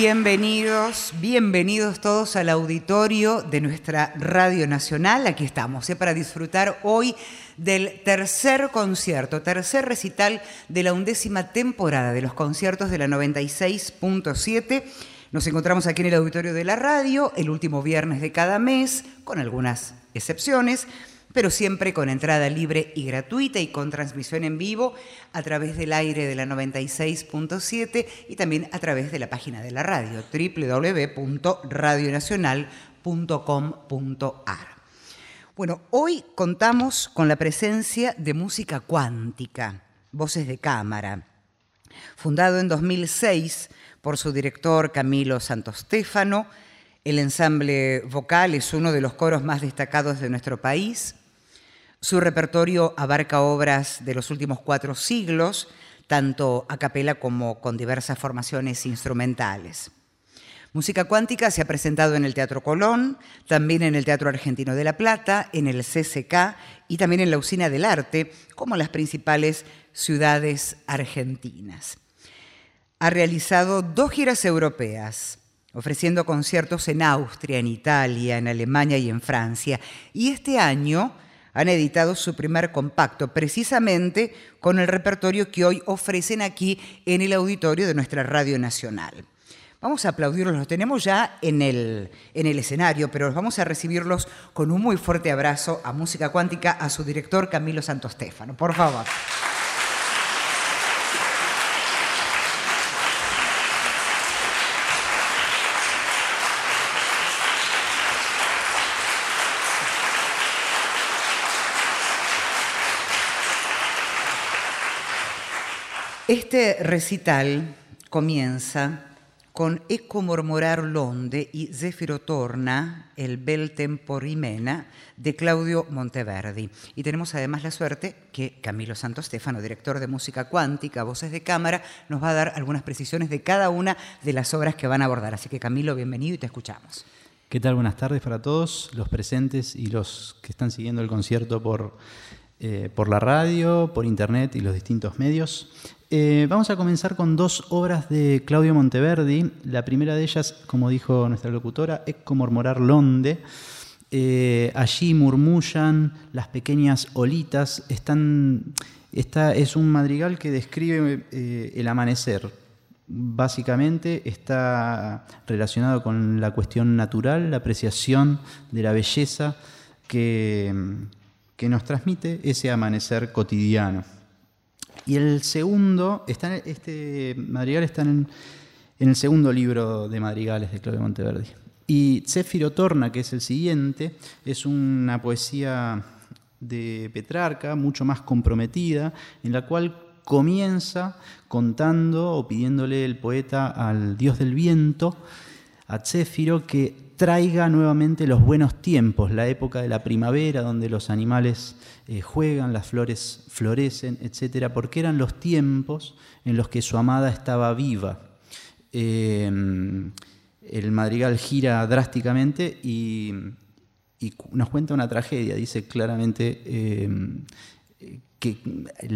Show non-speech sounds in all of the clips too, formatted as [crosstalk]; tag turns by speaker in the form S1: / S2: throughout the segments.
S1: Bienvenidos, bienvenidos todos al auditorio de nuestra Radio Nacional. Aquí estamos ¿eh? para disfrutar hoy del tercer concierto, tercer recital de la undécima temporada de los conciertos de la 96.7. Nos encontramos aquí en el auditorio de la radio el último viernes de cada mes, con algunas excepciones pero siempre con entrada libre y gratuita y con transmisión en vivo a través del aire de la 96.7 y también a través de la página de la radio, www.radionacional.com.ar. Bueno, hoy contamos con la presencia de música cuántica, voces de cámara. Fundado en 2006 por su director Camilo Santostéfano, el ensamble vocal es uno de los coros más destacados de nuestro país. Su repertorio abarca obras de los últimos cuatro siglos, tanto a capela como con diversas formaciones instrumentales. Música cuántica se ha presentado en el Teatro Colón, también en el Teatro Argentino de La Plata, en el CCK y también en la Usina del Arte, como las principales ciudades argentinas. Ha realizado dos giras europeas, ofreciendo conciertos en Austria, en Italia, en Alemania y en Francia. Y este año han editado su primer compacto, precisamente con el repertorio que hoy ofrecen aquí en el auditorio de nuestra Radio Nacional. Vamos a aplaudirlos, los tenemos ya en el, en el escenario, pero vamos a recibirlos con un muy fuerte abrazo a Música Cuántica, a su director Camilo Santostéfano. Por favor. Este recital comienza con Ecco mormorar l'onde y Zefiro torna, el bel tempo rimena, de Claudio Monteverdi. Y tenemos además la suerte que Camilo Santo Stefano, director de música cuántica, voces de cámara, nos va a dar algunas precisiones de cada una de las obras que van a abordar. Así que Camilo, bienvenido y te escuchamos.
S2: ¿Qué tal? Buenas tardes para todos los presentes y los que están siguiendo el concierto por, eh, por la radio, por internet y los distintos medios. Eh, vamos a comenzar con dos obras de Claudio Monteverdi. La primera de ellas, como dijo nuestra locutora, es como murmurar londe. Eh, allí murmullan las pequeñas olitas. Están, es un madrigal que describe eh, el amanecer. Básicamente está relacionado con la cuestión natural, la apreciación de la belleza que, que nos transmite ese amanecer cotidiano. Y el segundo, está este madrigal está en, el segundo libro de madrigales de Claudio Monteverdi. Y Céfiro Torna, que es el siguiente, es una poesía de Petrarca, mucho más comprometida, en la cual comienza contando o pidiéndole el poeta al dios del viento, a Céfiro, que traiga nuevamente los buenos tiempos, la época de la primavera, donde los animales eh, juegan, las flores florecen, etc., porque eran los tiempos en los que su amada estaba viva. Eh, el madrigal gira drásticamente y, nos cuenta una tragedia, dice claramente eh, que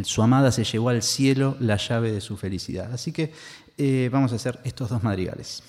S2: su amada se llevó al cielo la llave de su felicidad. Así que vamos a hacer estos dos madrigales.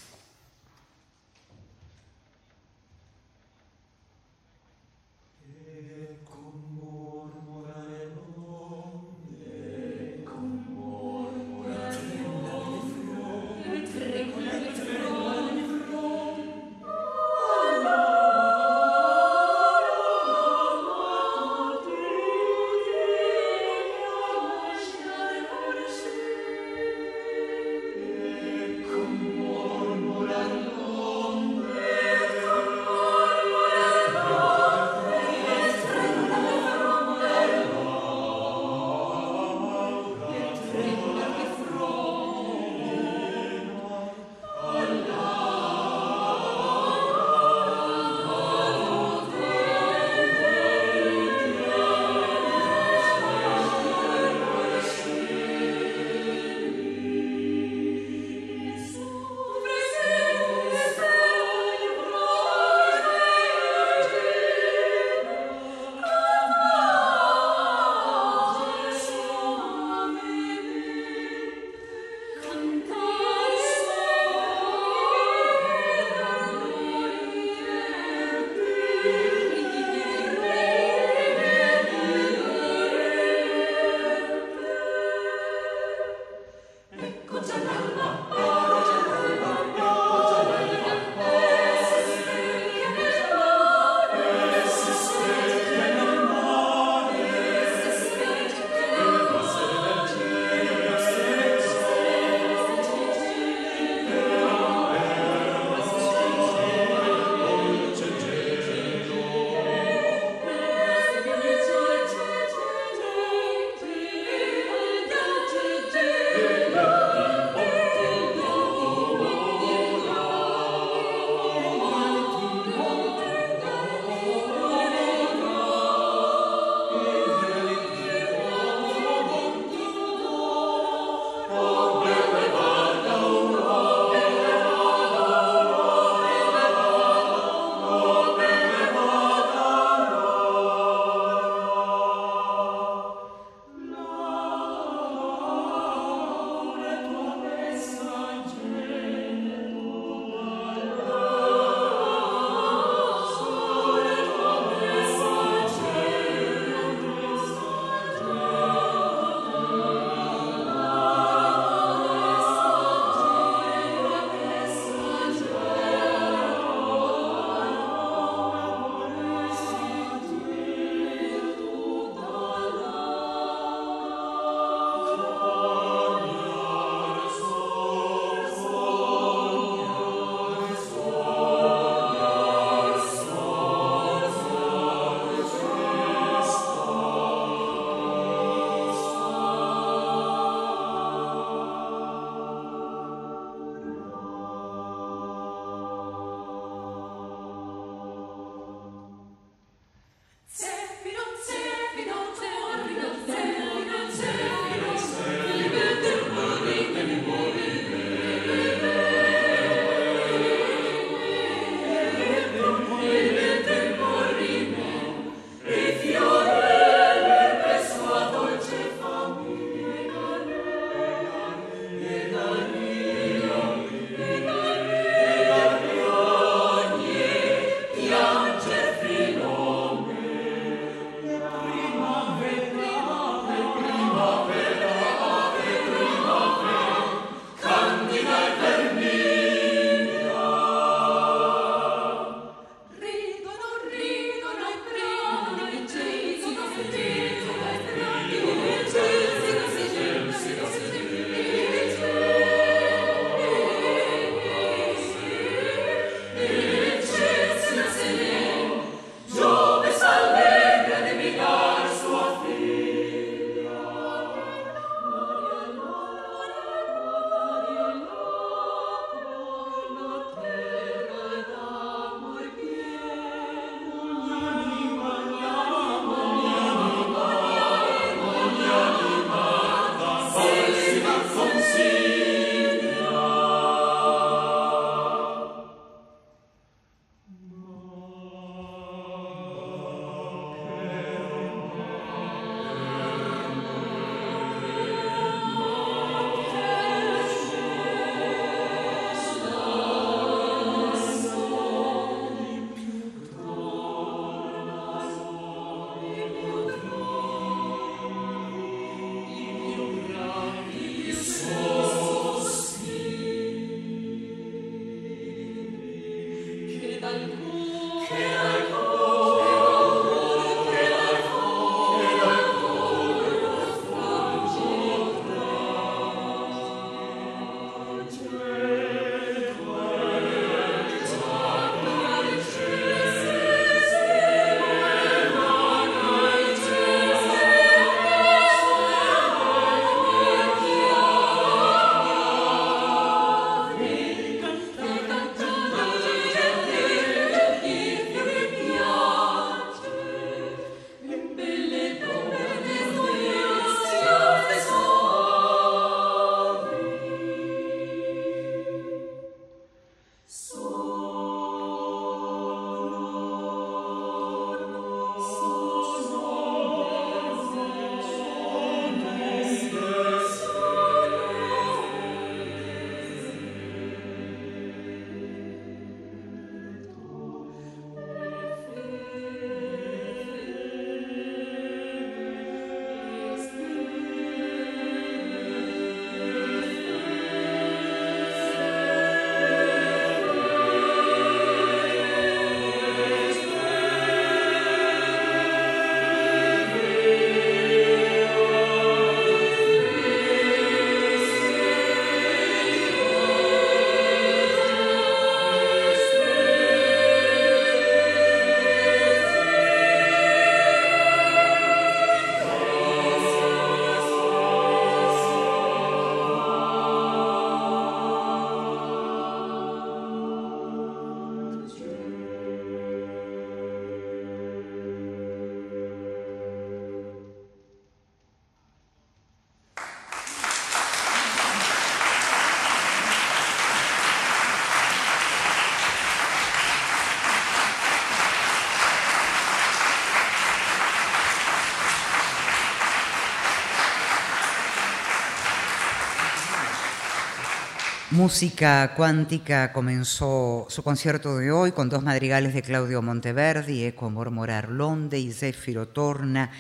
S1: Música Cuántica comenzó su concierto de hoy con dos madrigales de Claudio Monteverdi, Eco Mormorar Londe y Zéfiro Torna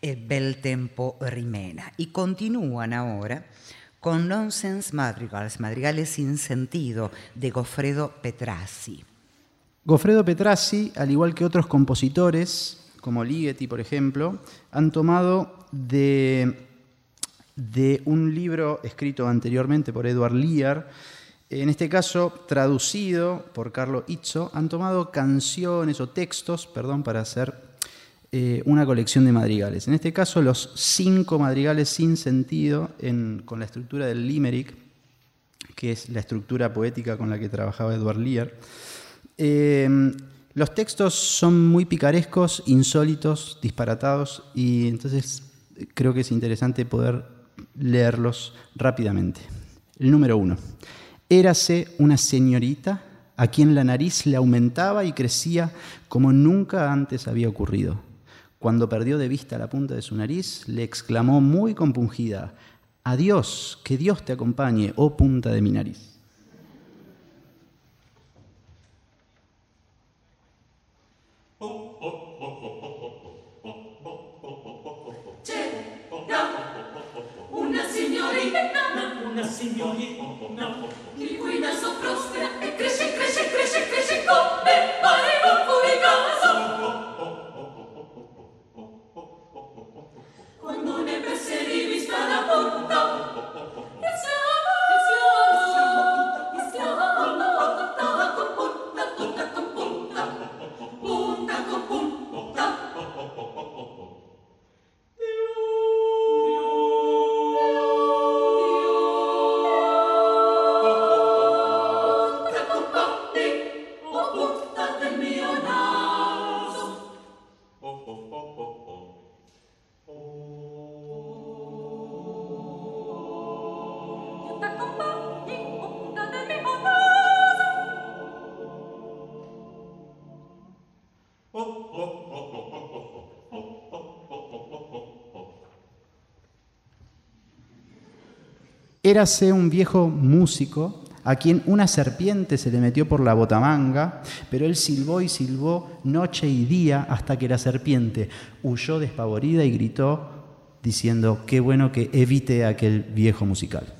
S1: e Bel Tempo Rimena. Y continúan ahora con Nonsense Madrigals, madrigales sin sentido, de Goffredo Petrassi.
S2: Goffredo Petrassi, al igual que otros compositores, como Ligeti, por ejemplo, han tomado de de un libro escrito anteriormente por Edward Lear, en este caso traducido por Carlo Izzo, han tomado canciones o textos, perdón, para hacer eh, una colección de madrigales. En este caso, los cinco madrigales sin sentido con la estructura del limerick, que es la estructura poética con la que trabajaba Edward Lear. Eh, los textos son muy picarescos, insólitos, disparatados, y entonces creo que es interesante poder leerlos rápidamente. El número uno. Érase una señorita a quien la nariz le aumentaba y crecía como nunca antes había ocurrido. Cuando perdió de vista la punta de su nariz, le exclamó muy compungida, Adiós, que Dios te acompañe, oh punta de mi nariz. Érase un viejo músico a quien una serpiente se le metió por la botamanga, pero él silbó y silbó noche y día hasta que la serpiente huyó despavorida y gritó diciendo, qué bueno que evite aquel viejo musical.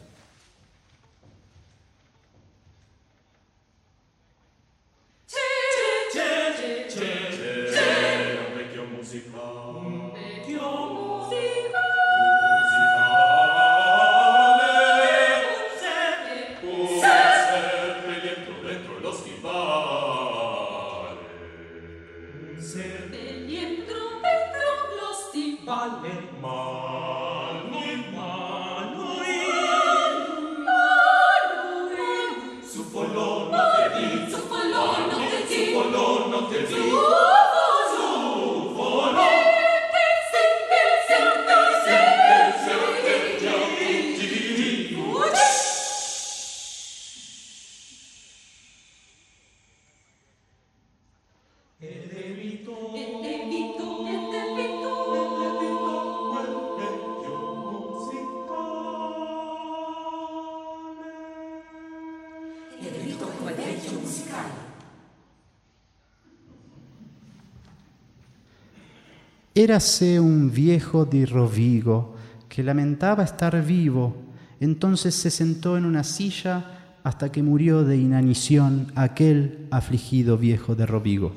S2: Érase un viejo de Rovigo que lamentaba estar vivo, entonces se sentó en una silla hasta que murió de inanición aquel afligido viejo de Rovigo.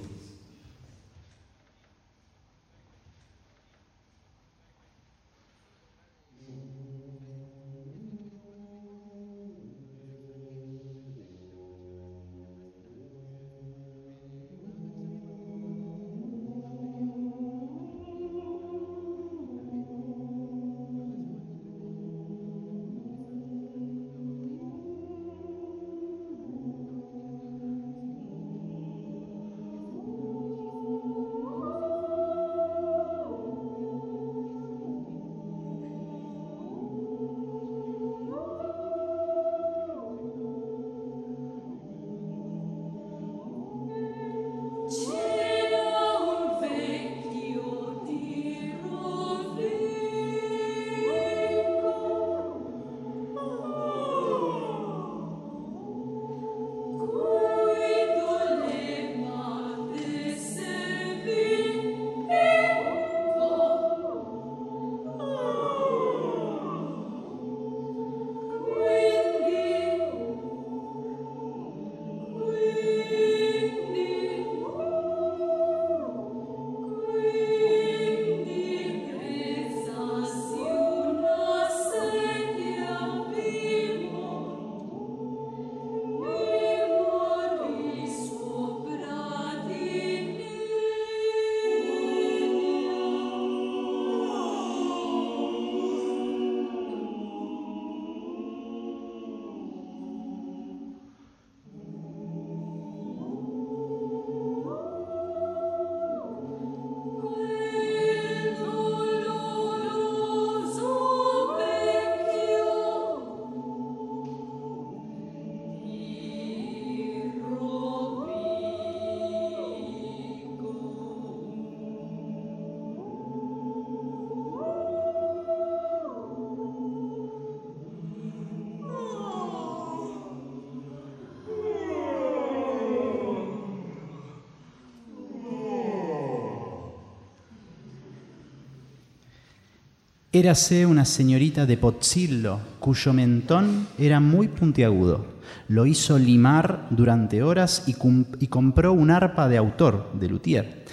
S2: Érase una señorita de Pozzillo, cuyo mentón era muy puntiagudo. Lo hizo limar durante horas y, compró un arpa de autor, de luthier,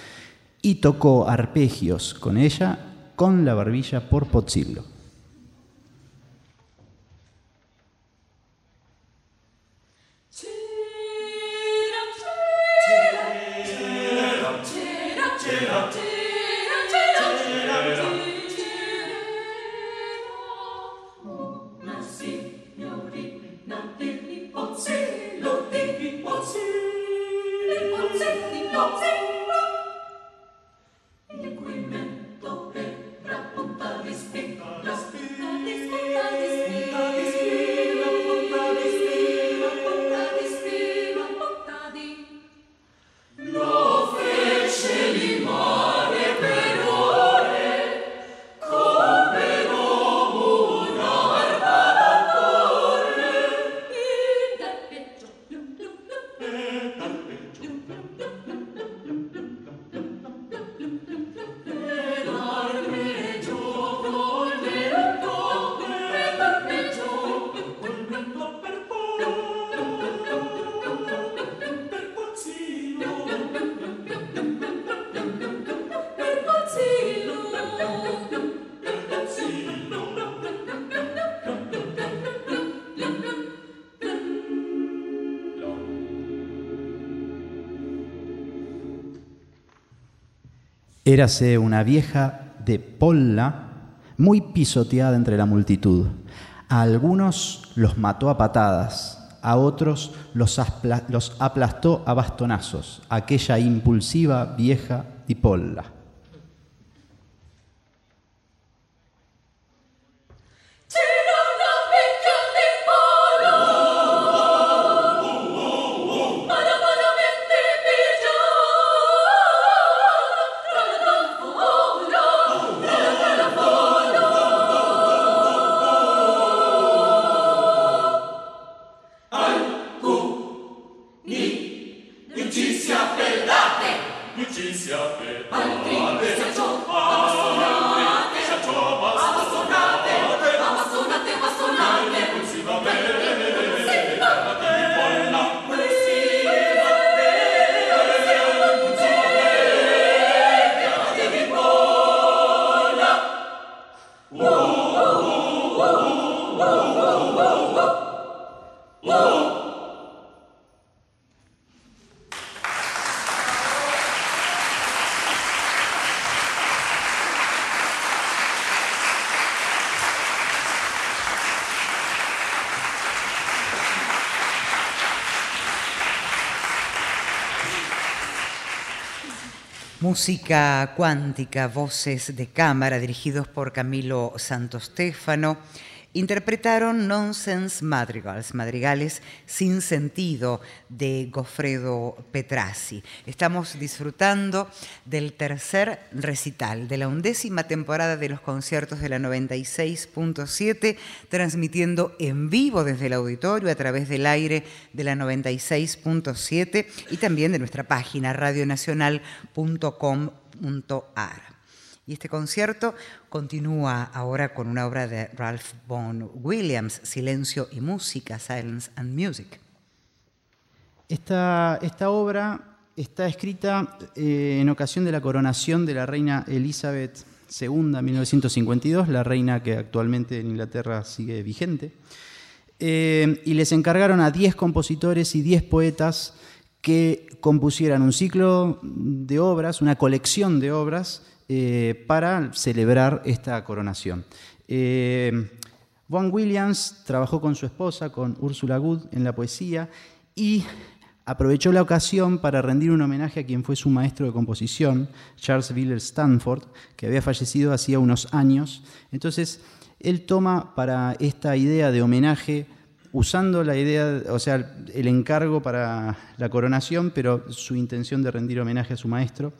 S2: y tocó arpegios con ella con la barbilla por Pozzillo. Érase una vieja de Polla muy pisoteada entre la multitud. A algunos los mató a patadas, a otros los, aplastó a bastonazos, aquella impulsiva vieja de
S1: Música cuántica, voces de cámara dirigidos por Camilo Santostéfano, interpretaron Nonsense Madrigals, madrigales sin sentido de Goffredo Petrassi. Estamos disfrutando del tercer recital de la undécima temporada de los conciertos de la 96.7, transmitiendo en vivo desde el auditorio a través del aire de la 96.7 y también de nuestra página radionacional.com.ar. Y este concierto continúa ahora con una obra de Ralph Vaughan Williams, Silencio y Música, Silence and Music.
S2: Esta, obra está escrita eh, en ocasión de la coronación de la reina Elizabeth II en 1952, la reina que actualmente en Inglaterra sigue vigente. Eh, y les encargaron a 10 compositores y 10 poetas que compusieran un ciclo de obras, una colección de obras, eh, para celebrar esta coronación. Eh, Vaughan Williams trabajó con su esposa, con Ursula Good, en la poesía y aprovechó la ocasión para rendir un homenaje a quien fue su maestro de composición, Charles Wheeler Stanford, que había fallecido hacía unos años. Entonces, él toma para esta idea de homenaje, usando la idea, o sea, el encargo para la coronación, pero su intención de rendir homenaje a su maestro,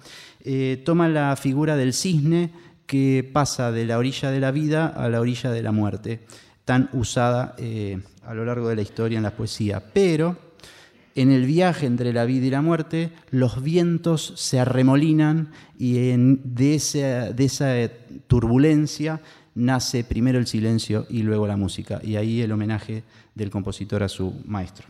S2: eh, toma la figura del cisne que pasa de la orilla de la vida a la orilla de la muerte, tan usada eh, a lo largo de la historia en la poesía. Pero en el viaje entre la vida y la muerte, los vientos se arremolinan y en- de, esa, de esa turbulencia
S3: nace primero el silencio y luego la música. Y ahí el homenaje del compositor a su maestro.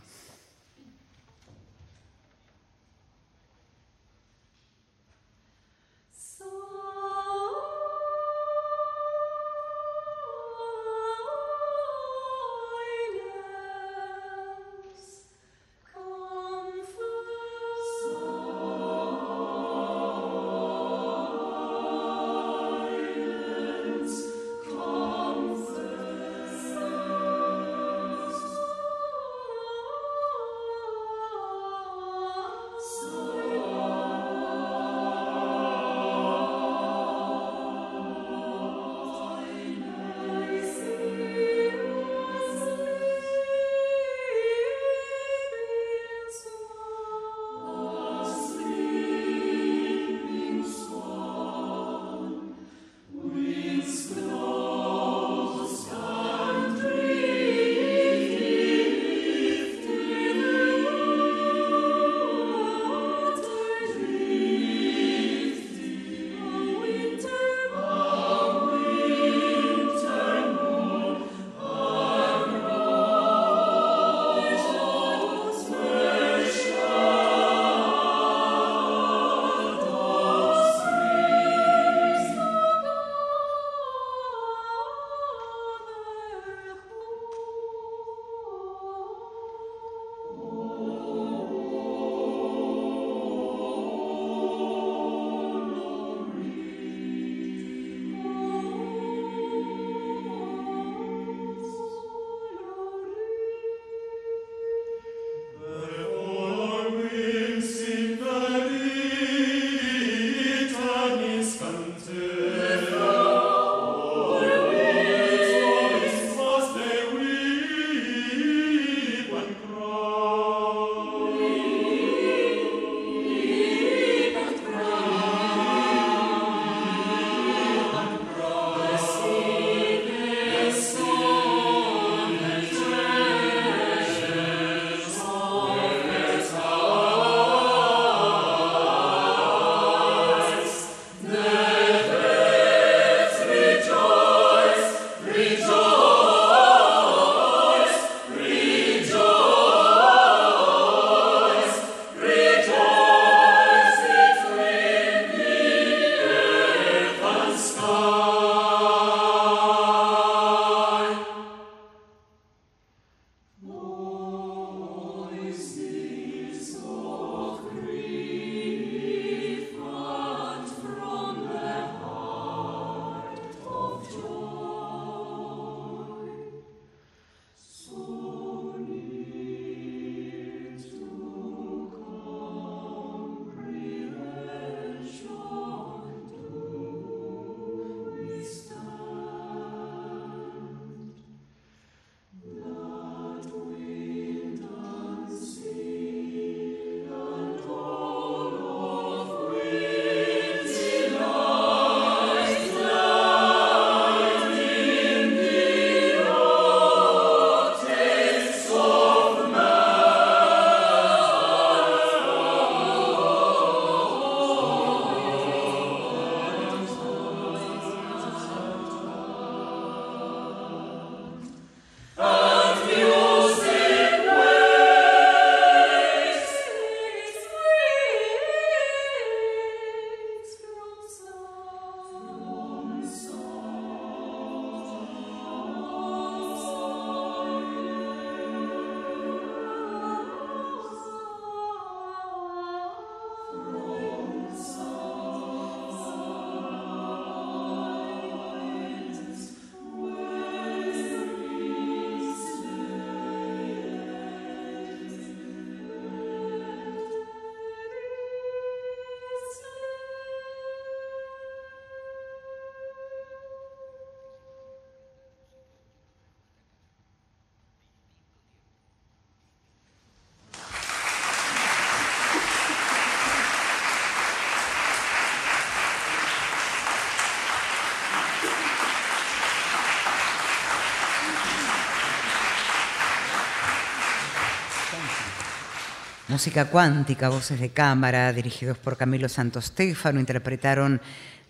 S1: Música cuántica, voces de cámara, dirigidos por Camilo Santos Stefano, interpretaron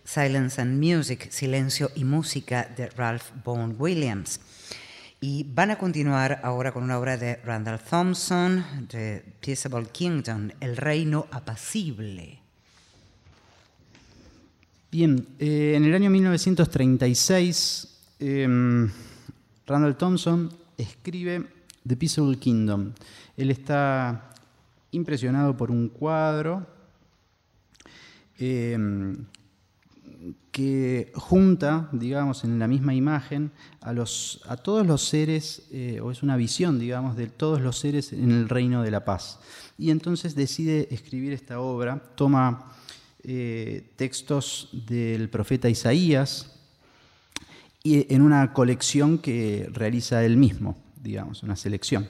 S1: Silence and Music, Silencio y Música de Ralph Vaughan Williams. Y van a continuar ahora con una obra de Randall Thompson, de Peaceable Kingdom, El Reino Apacible.
S3: Bien, eh, en el año 1936, em, Randall Thompson escribe The Peaceable Kingdom. Él está impresionado por un cuadro em, que junta, digamos, en la misma imagen a, los, a todos los seres, eh, o es una visión, digamos, de todos los seres en el reino de la paz. Y entonces decide escribir esta obra, toma eh, textos del profeta Isaías y en una colección que realiza él mismo, digamos, una selección.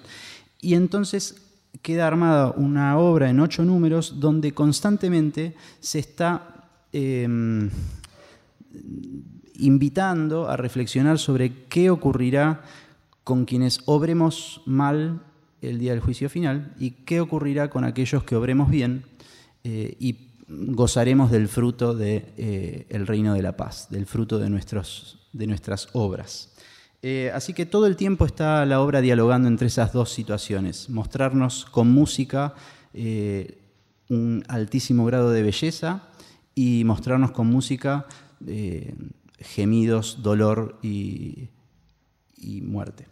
S3: Y entonces queda armada una obra en ocho números donde constantemente se está em, invitando a reflexionar sobre qué ocurrirá con quienes obremos mal el día del juicio final y qué ocurrirá con aquellos que obremos bien eh, y gozaremos del fruto del de, eh, reino de la paz, del fruto de, nuestros, de nuestras obras. Eh, así que todo el tiempo está la obra dialogando entre esas dos situaciones, mostrarnos con música eh, un altísimo grado de belleza y mostrarnos con música eh, gemidos, dolor y, y muerte.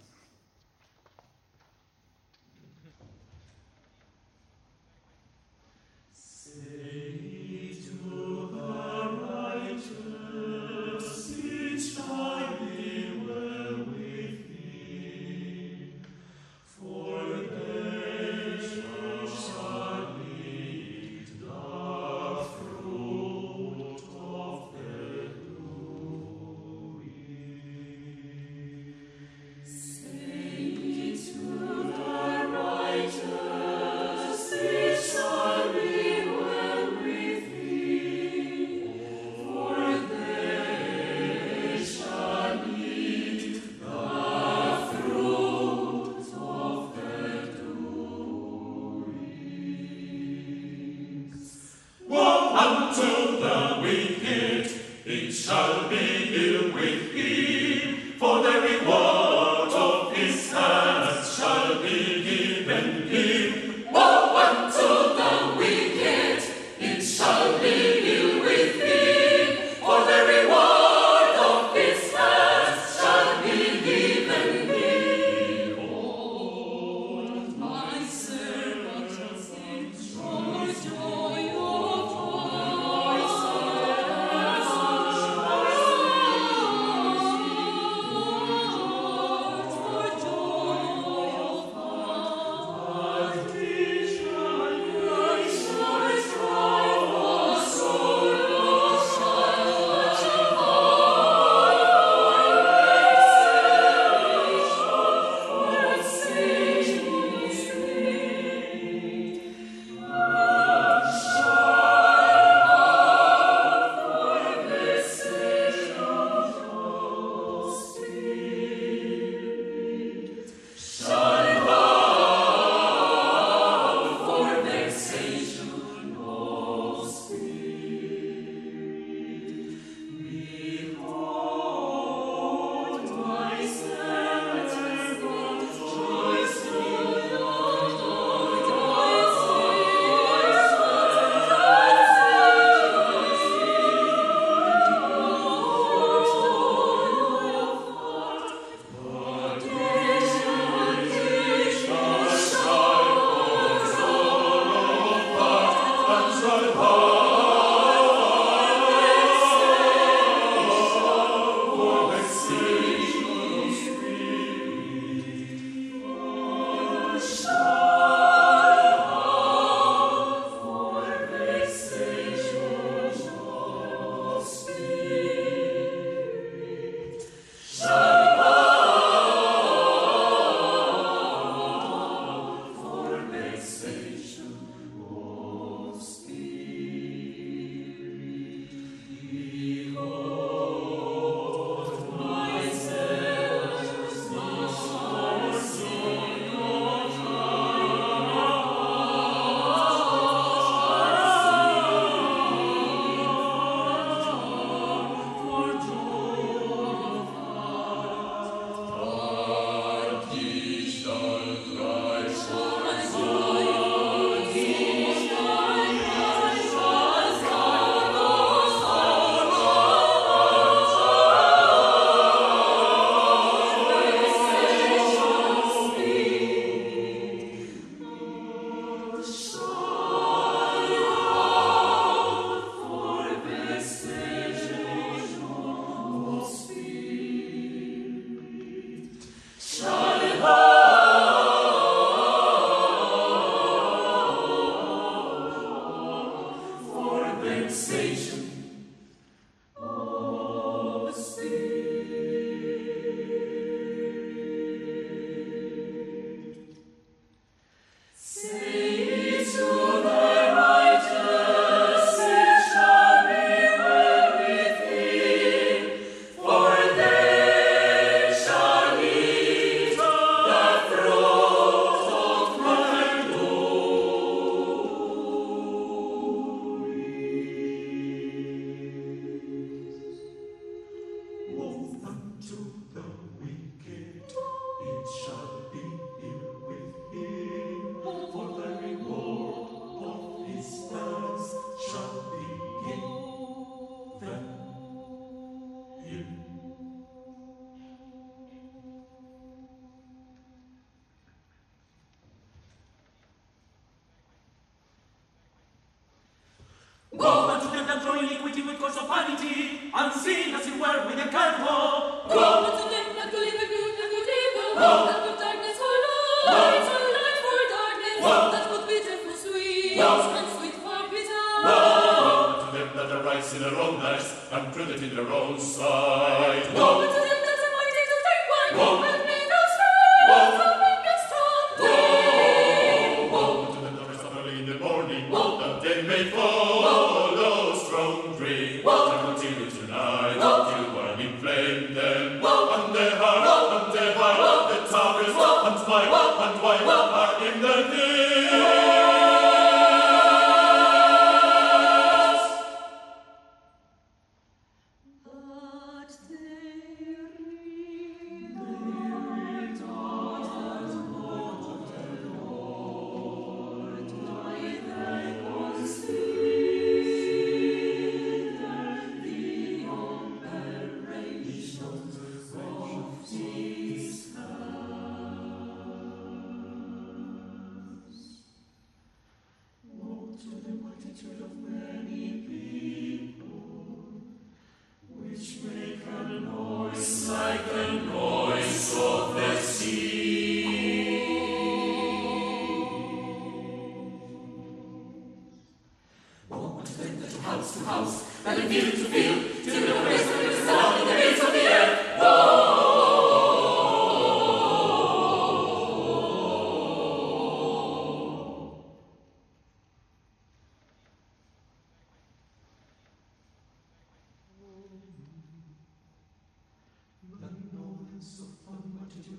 S4: winds upon multitude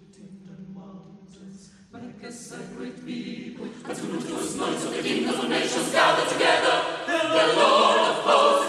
S4: and mountains, like a
S5: sacred people. And
S3: soon those noise of the kingdoms of nations gather together, the Lord of hosts.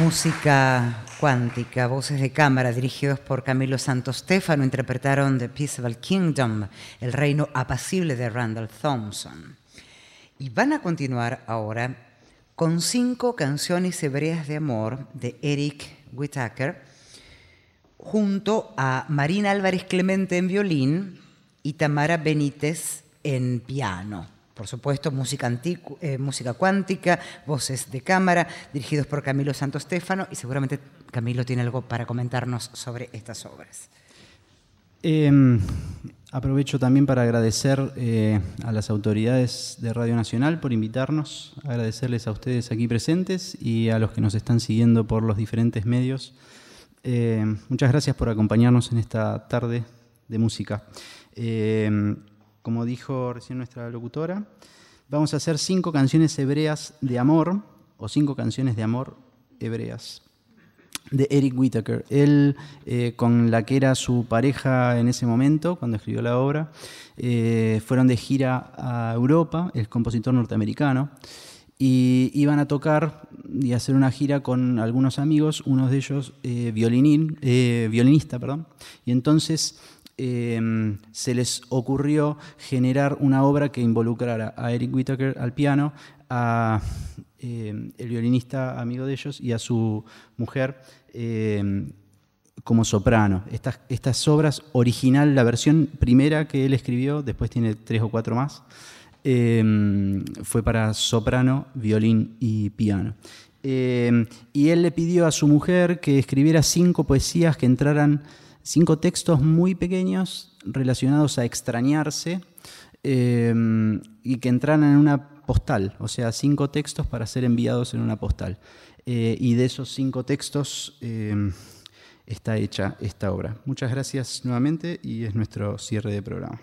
S1: Música cuántica, voces de cámara dirigidos por Camilo Santos Stefano interpretaron The Peaceable Kingdom, el reino apacible de Randall Thompson. Y van a continuar ahora con cinco canciones hebreas de amor de Eric Whittaker, junto a Marina Álvarez Clemente en violín y Tamara Benítez en piano. Por supuesto, música, eh, música cuántica, voces de cámara, dirigidos por Camilo Santos Stefano, y seguramente Camilo tiene algo para comentarnos sobre estas obras.
S2: Eh, aprovecho también para agradecer eh, a las autoridades de Radio Nacional por invitarnos, agradecerles a ustedes aquí presentes y a los que nos están siguiendo por los diferentes medios. Eh, muchas gracias por acompañarnos en esta tarde de música. Eh, como dijo recién nuestra locutora, vamos a hacer cinco canciones hebreas de amor, o cinco canciones de amor hebreas de Eric Whittaker. Él, eh, con la que era su pareja en ese momento, cuando escribió la obra, eh, fueron de gira a Europa, el compositor norteamericano, y iban a tocar y hacer una gira con algunos amigos, uno de ellos eh, eh, violinista, perdón, y entonces eh, se les ocurrió generar una obra que involucrara a Eric Whittaker al piano, a eh, el violinista amigo de ellos y a su mujer eh, como soprano. Estas, estas obras, original, la versión primera que él escribió, después tiene tres o cuatro más, fue para soprano, violín y piano. Y él le pidió a su mujer que escribiera cinco poesías que entraran, cinco textos muy pequeños relacionados a extrañarse eh, y que entraran en una postal, o sea, cinco textos para ser enviados en una postal. Eh, y de esos cinco textos eh, está hecha esta obra. Muchas gracias nuevamente y es nuestro cierre de programa.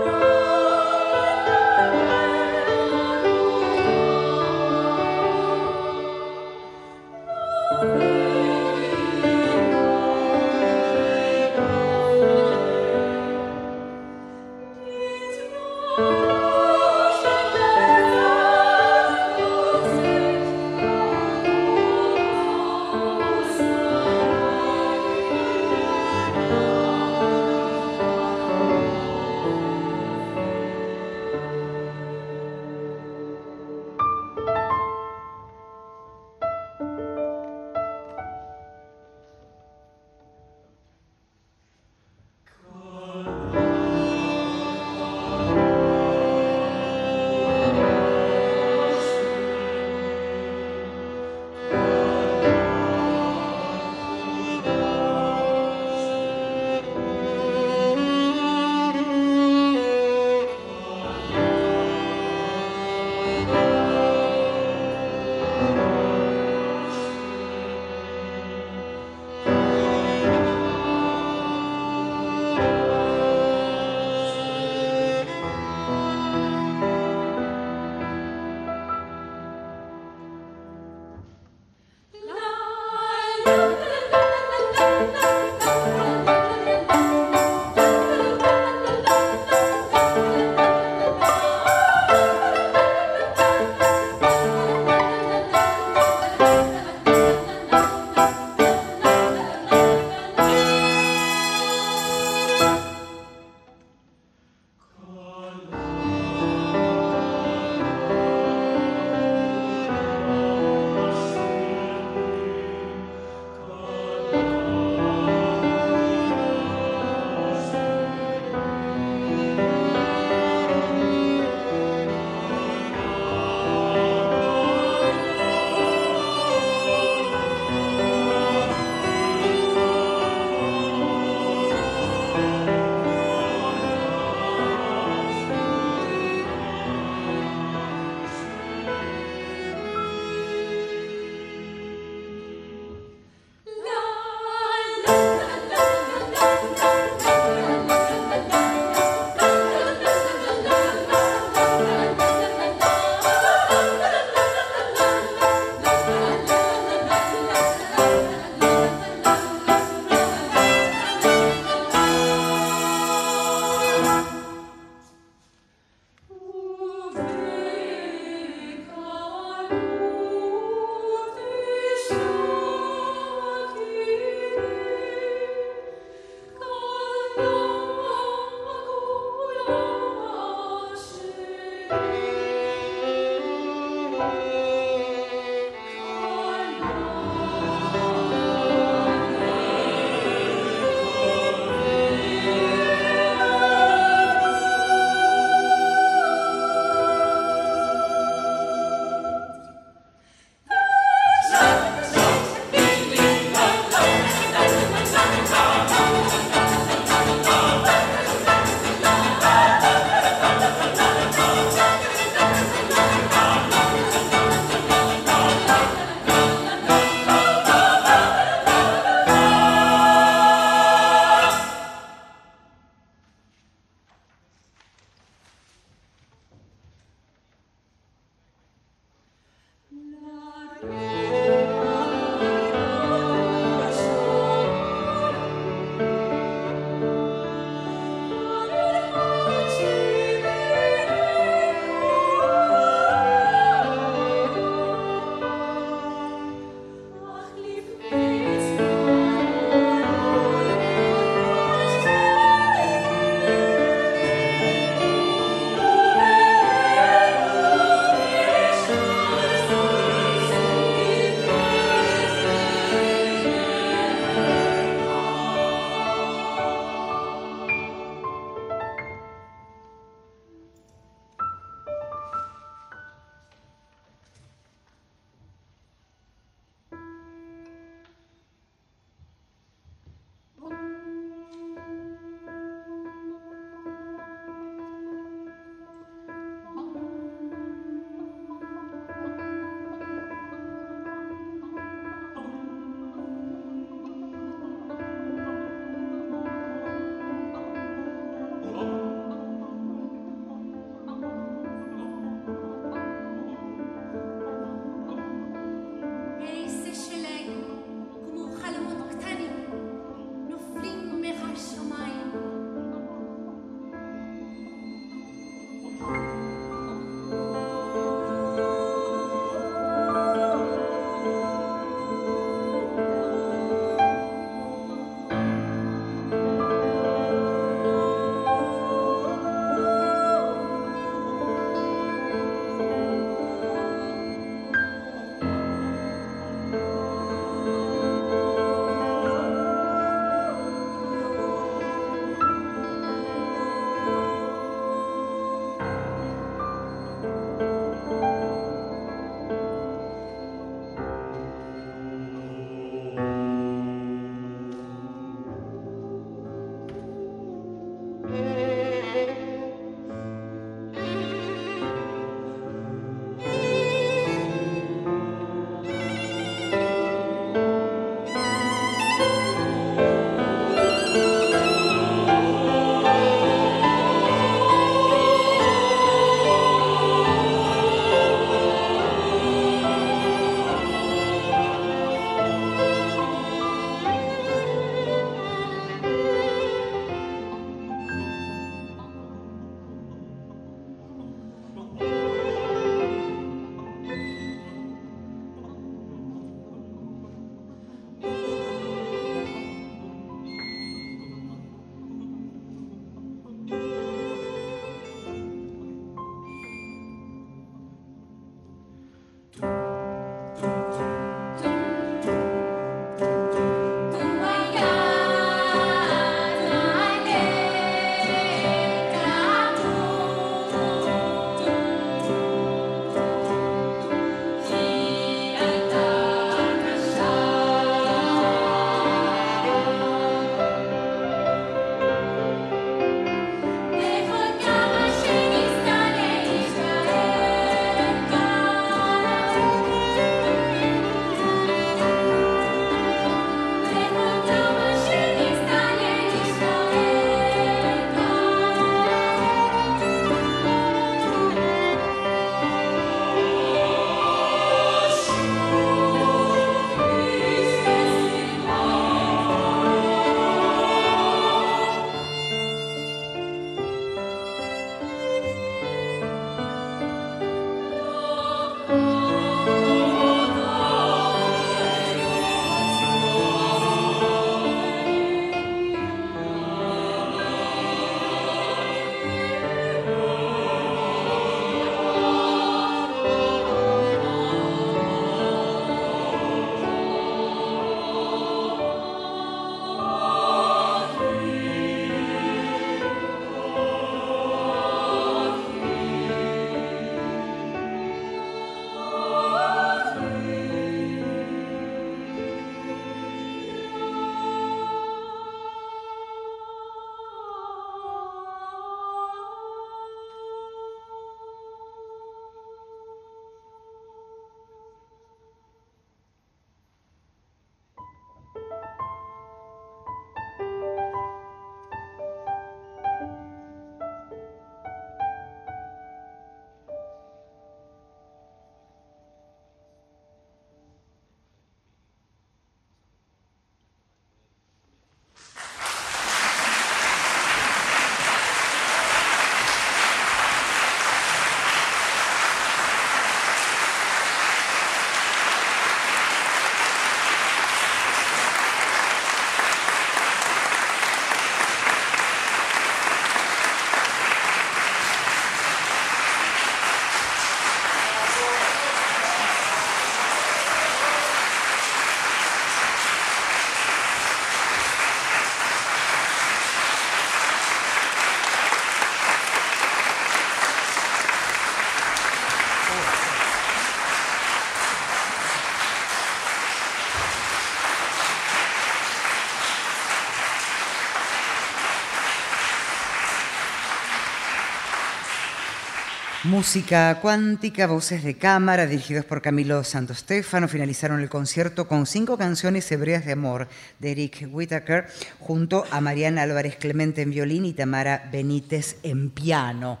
S1: Música cuántica, voces de cámara, dirigidos por Camilo Santostefano, finalizaron el concierto con cinco canciones hebreas de amor de Eric Whittaker, junto a Mariana Álvarez Clemente en violín y Tamara Benítez en piano.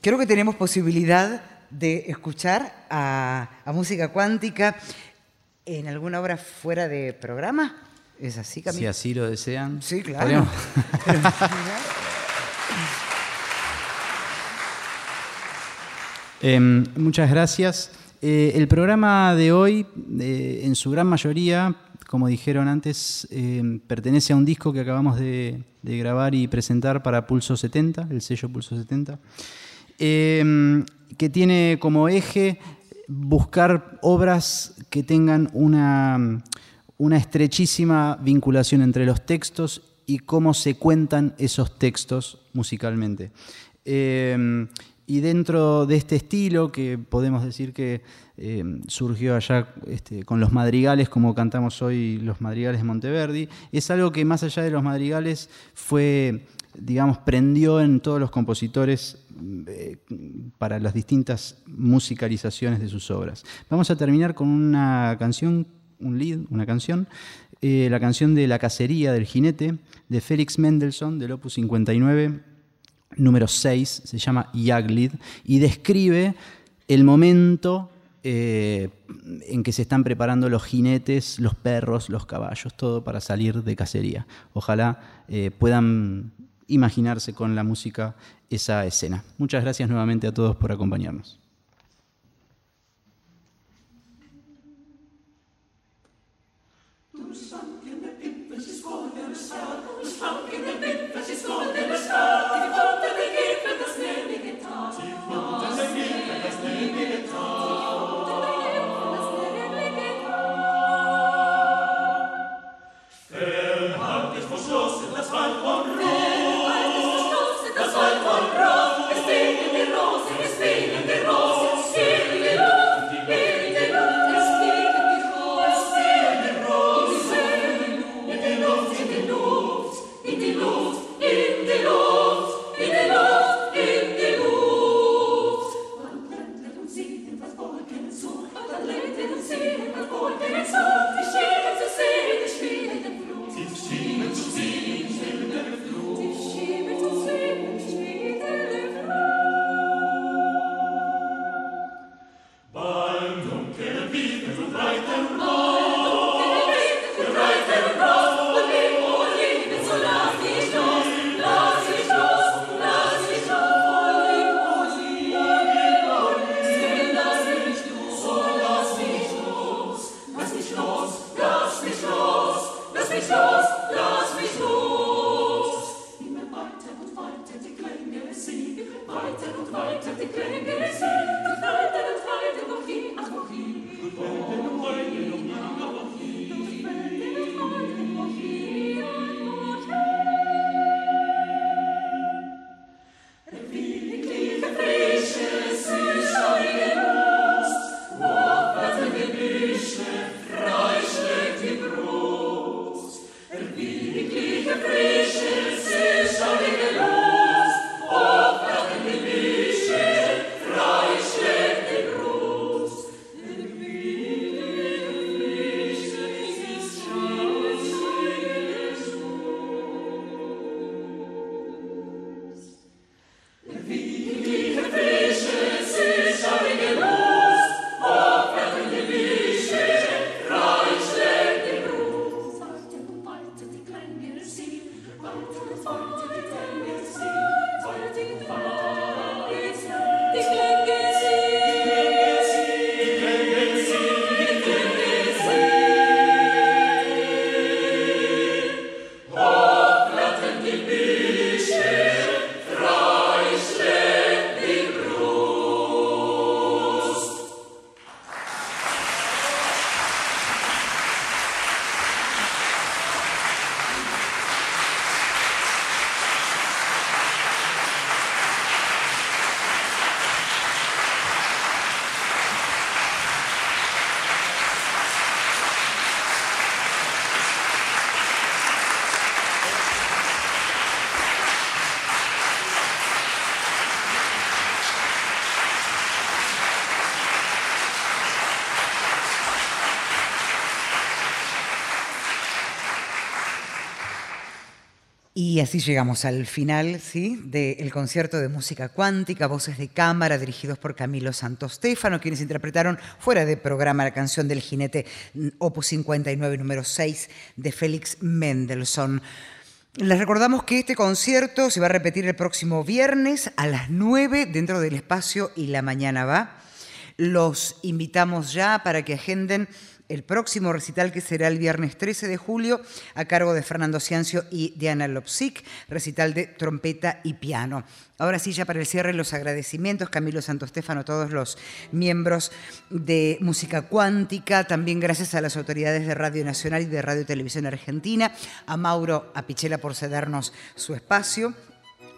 S1: Creo que tenemos posibilidad de escuchar a, a música cuántica en alguna obra fuera de programa. ¿Es así, Camilo?
S3: Si así lo desean.
S1: Sí, claro. [laughs]
S3: Em, muchas gracias. Eh, el programa de hoy, eh, en su gran mayoría, como dijeron antes, em, pertenece a un disco que acabamos de, grabar y presentar para Pulso 70, el sello Pulso 70, em, que tiene como eje buscar obras que tengan una, una estrechísima vinculación entre los textos y cómo se cuentan esos textos musicalmente. Y dentro de este estilo, que podemos decir que eh, surgió allá este, con los madrigales, como cantamos hoy los madrigales de Monteverdi, es algo que más allá de los madrigales fue, digamos, prendió en todos los compositores eh, para las distintas musicalizaciones de sus obras. Vamos a terminar con una canción, un lead, una canción, eh, la canción de La cacería del jinete, de Félix Mendelssohn, del Opus 59, número 6, se llama Yaglid, y describe el momento eh, en que se están preparando los jinetes, los perros, los caballos, todo para salir de cacería. Ojalá eh, puedan imaginarse con la música esa escena. Muchas gracias nuevamente a todos por acompañarnos.
S1: Y así llegamos al final ¿sí? del concierto de música cuántica, voces de cámara, dirigidos por Camilo Santostéfano, quienes interpretaron fuera de programa la canción del jinete Opus 59, número 6, de Félix Mendelssohn. Les recordamos que este concierto se va a repetir el próximo viernes a las 9 dentro del espacio y la mañana va. Los invitamos ya para que agenden el próximo recital que será el viernes 13 de julio a cargo de Fernando Ciancio y Diana Lopsic, recital de trompeta y piano. Ahora sí, ya para el cierre, los agradecimientos, Camilo Santostefano, a todos los miembros de Música Cuántica, también gracias a las autoridades de Radio Nacional y de Radio Televisión Argentina, a Mauro Apichela por cedernos su espacio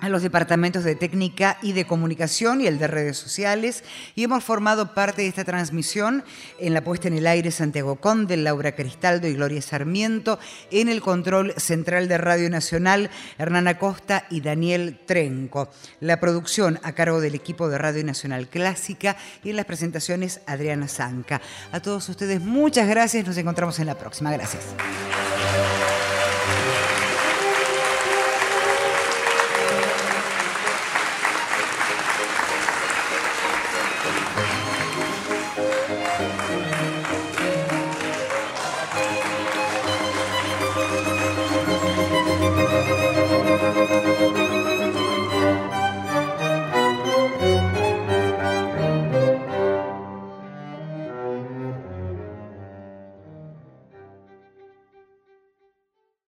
S1: a los departamentos de técnica y de comunicación y el de redes sociales y hemos formado parte de esta transmisión en la puesta en el aire Santiago Conde, Laura Cristaldo y Gloria Sarmiento, en el control central de Radio Nacional Hernán Acosta y Daniel Trenco, la producción a cargo del equipo de Radio Nacional Clásica y en las presentaciones Adriana Zanca. A todos ustedes muchas gracias, nos encontramos en la próxima. Gracias.